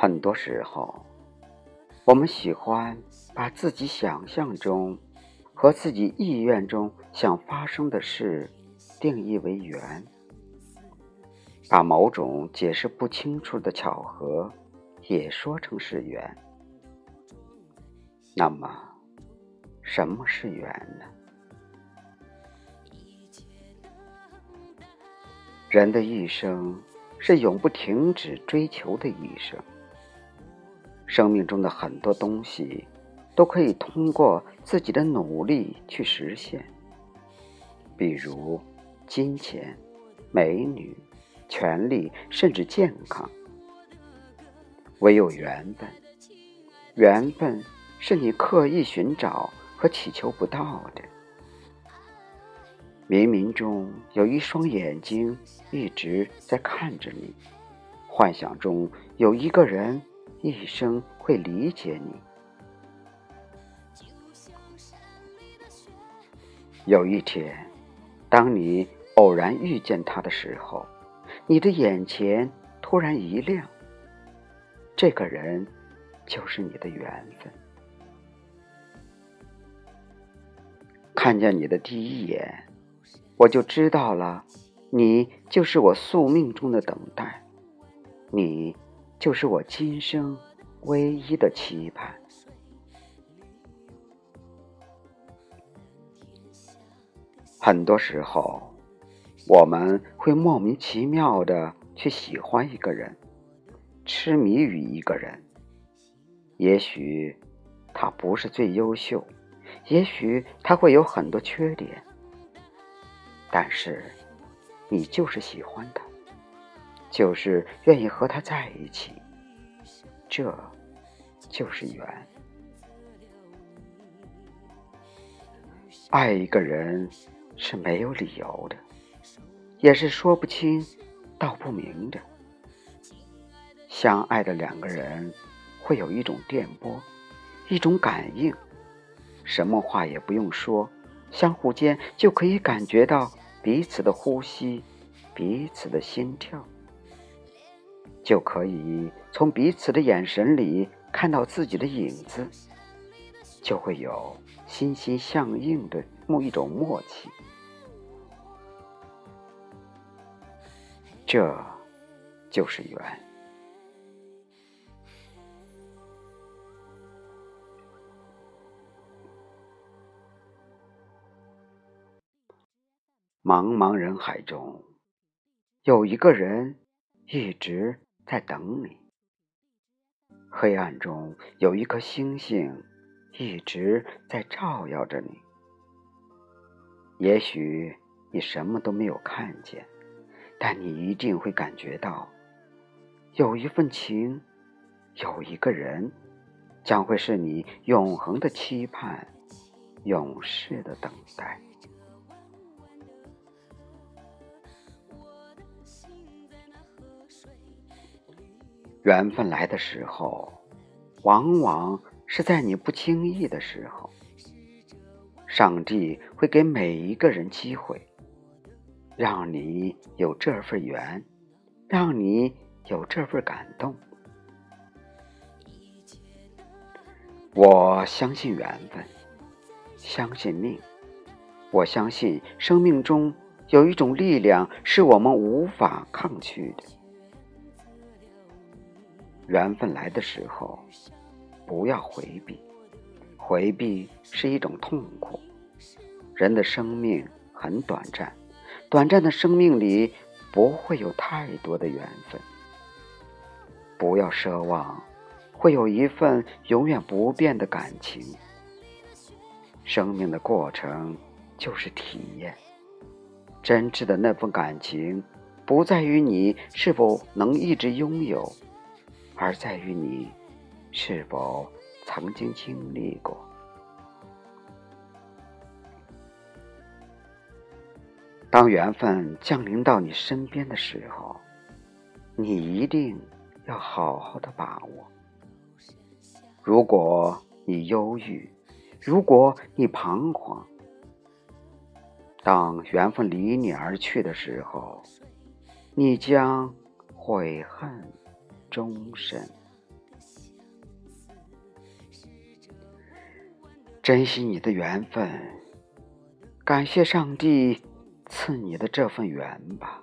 很多时候，我们喜欢把自己想象中和自己意愿中想发生的事定义为缘，把某种解释不清楚的巧合也说成是缘。那么，什么是缘呢？人的一生是永不停止追求的一生。生命中的很多东西，都可以通过自己的努力去实现。比如，金钱、美女、权利，甚至健康。唯有缘分，缘分是你刻意寻找和祈求不到的。冥冥中有一双眼睛一直在看着你，幻想中有一个人。一生会理解你。有一天，当你偶然遇见他的时候，你的眼前突然一亮。这个人就是你的缘分。看见你的第一眼，我就知道了，你就是我宿命中的等待。你。就是我今生唯一的期盼。很多时候，我们会莫名其妙的去喜欢一个人，痴迷于一个人。也许他不是最优秀，也许他会有很多缺点，但是你就是喜欢他。就是愿意和他在一起，这就是缘。爱一个人是没有理由的，也是说不清道不明的。相爱的两个人会有一种电波，一种感应，什么话也不用说，相互间就可以感觉到彼此的呼吸，彼此的心跳。就可以从彼此的眼神里看到自己的影子，就会有心心相印的某一种默契。这就是缘。茫茫人海中，有一个人一直。在等你。黑暗中有一颗星星，一直在照耀着你。也许你什么都没有看见，但你一定会感觉到，有一份情，有一个人，将会是你永恒的期盼，永世的等待。缘分来的时候，往往是在你不经意的时候。上帝会给每一个人机会，让你有这份缘，让你有这份感动。我相信缘分，相信命，我相信生命中有一种力量是我们无法抗拒的。缘分来的时候，不要回避，回避是一种痛苦。人的生命很短暂，短暂的生命里不会有太多的缘分。不要奢望会有一份永远不变的感情。生命的过程就是体验，真挚的那份感情，不在于你是否能一直拥有。而在于你是否曾经经历过。当缘分降临到你身边的时候，你一定要好好的把握。如果你忧郁，如果你彷徨，当缘分离你而去的时候，你将悔恨。终身珍惜你的缘分，感谢上帝赐你的这份缘吧。